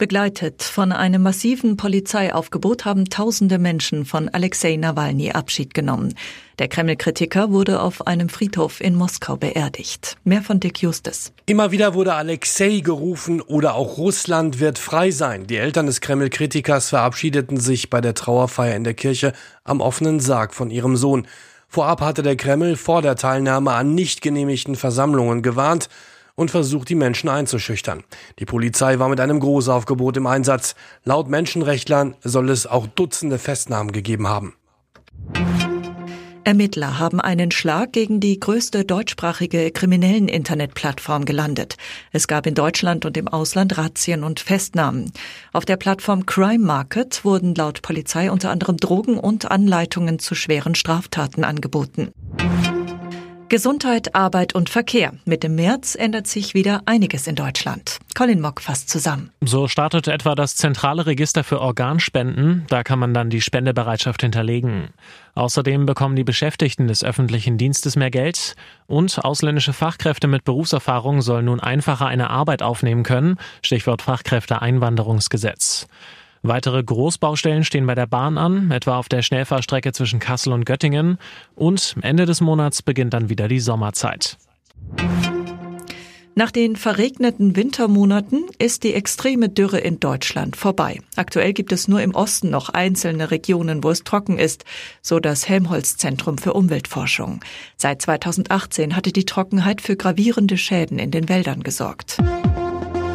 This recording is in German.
Begleitet von einem massiven Polizeiaufgebot haben tausende Menschen von Alexei Nawalny Abschied genommen. Der Kreml-Kritiker wurde auf einem Friedhof in Moskau beerdigt. Mehr von Dick Justus. Immer wieder wurde Alexei gerufen oder auch Russland wird frei sein. Die Eltern des Kreml-Kritikers verabschiedeten sich bei der Trauerfeier in der Kirche am offenen Sarg von ihrem Sohn. Vorab hatte der Kreml vor der Teilnahme an nicht genehmigten Versammlungen gewarnt und versucht, die Menschen einzuschüchtern. Die Polizei war mit einem Großaufgebot im Einsatz. Laut Menschenrechtlern soll es auch Dutzende Festnahmen gegeben haben. Ermittler haben einen Schlag gegen die größte deutschsprachige kriminellen Internetplattform gelandet. Es gab in Deutschland und im Ausland Razzien und Festnahmen. Auf der Plattform Crime Market wurden laut Polizei unter anderem Drogen und Anleitungen zu schweren Straftaten angeboten. Gesundheit, Arbeit und Verkehr. Mit dem März ändert sich wieder einiges in Deutschland. Colin Mock fasst zusammen. So startet etwa das zentrale Register für Organspenden. Da kann man dann die Spendebereitschaft hinterlegen. Außerdem bekommen die Beschäftigten des öffentlichen Dienstes mehr Geld und ausländische Fachkräfte mit Berufserfahrung sollen nun einfacher eine Arbeit aufnehmen können. Stichwort Fachkräfteeinwanderungsgesetz. Weitere Großbaustellen stehen bei der Bahn an, etwa auf der Schnellfahrstrecke zwischen Kassel und Göttingen. Und Ende des Monats beginnt dann wieder die Sommerzeit. Nach den verregneten Wintermonaten ist die extreme Dürre in Deutschland vorbei. Aktuell gibt es nur im Osten noch einzelne Regionen, wo es trocken ist, so das Helmholtz Zentrum für Umweltforschung. Seit 2018 hatte die Trockenheit für gravierende Schäden in den Wäldern gesorgt.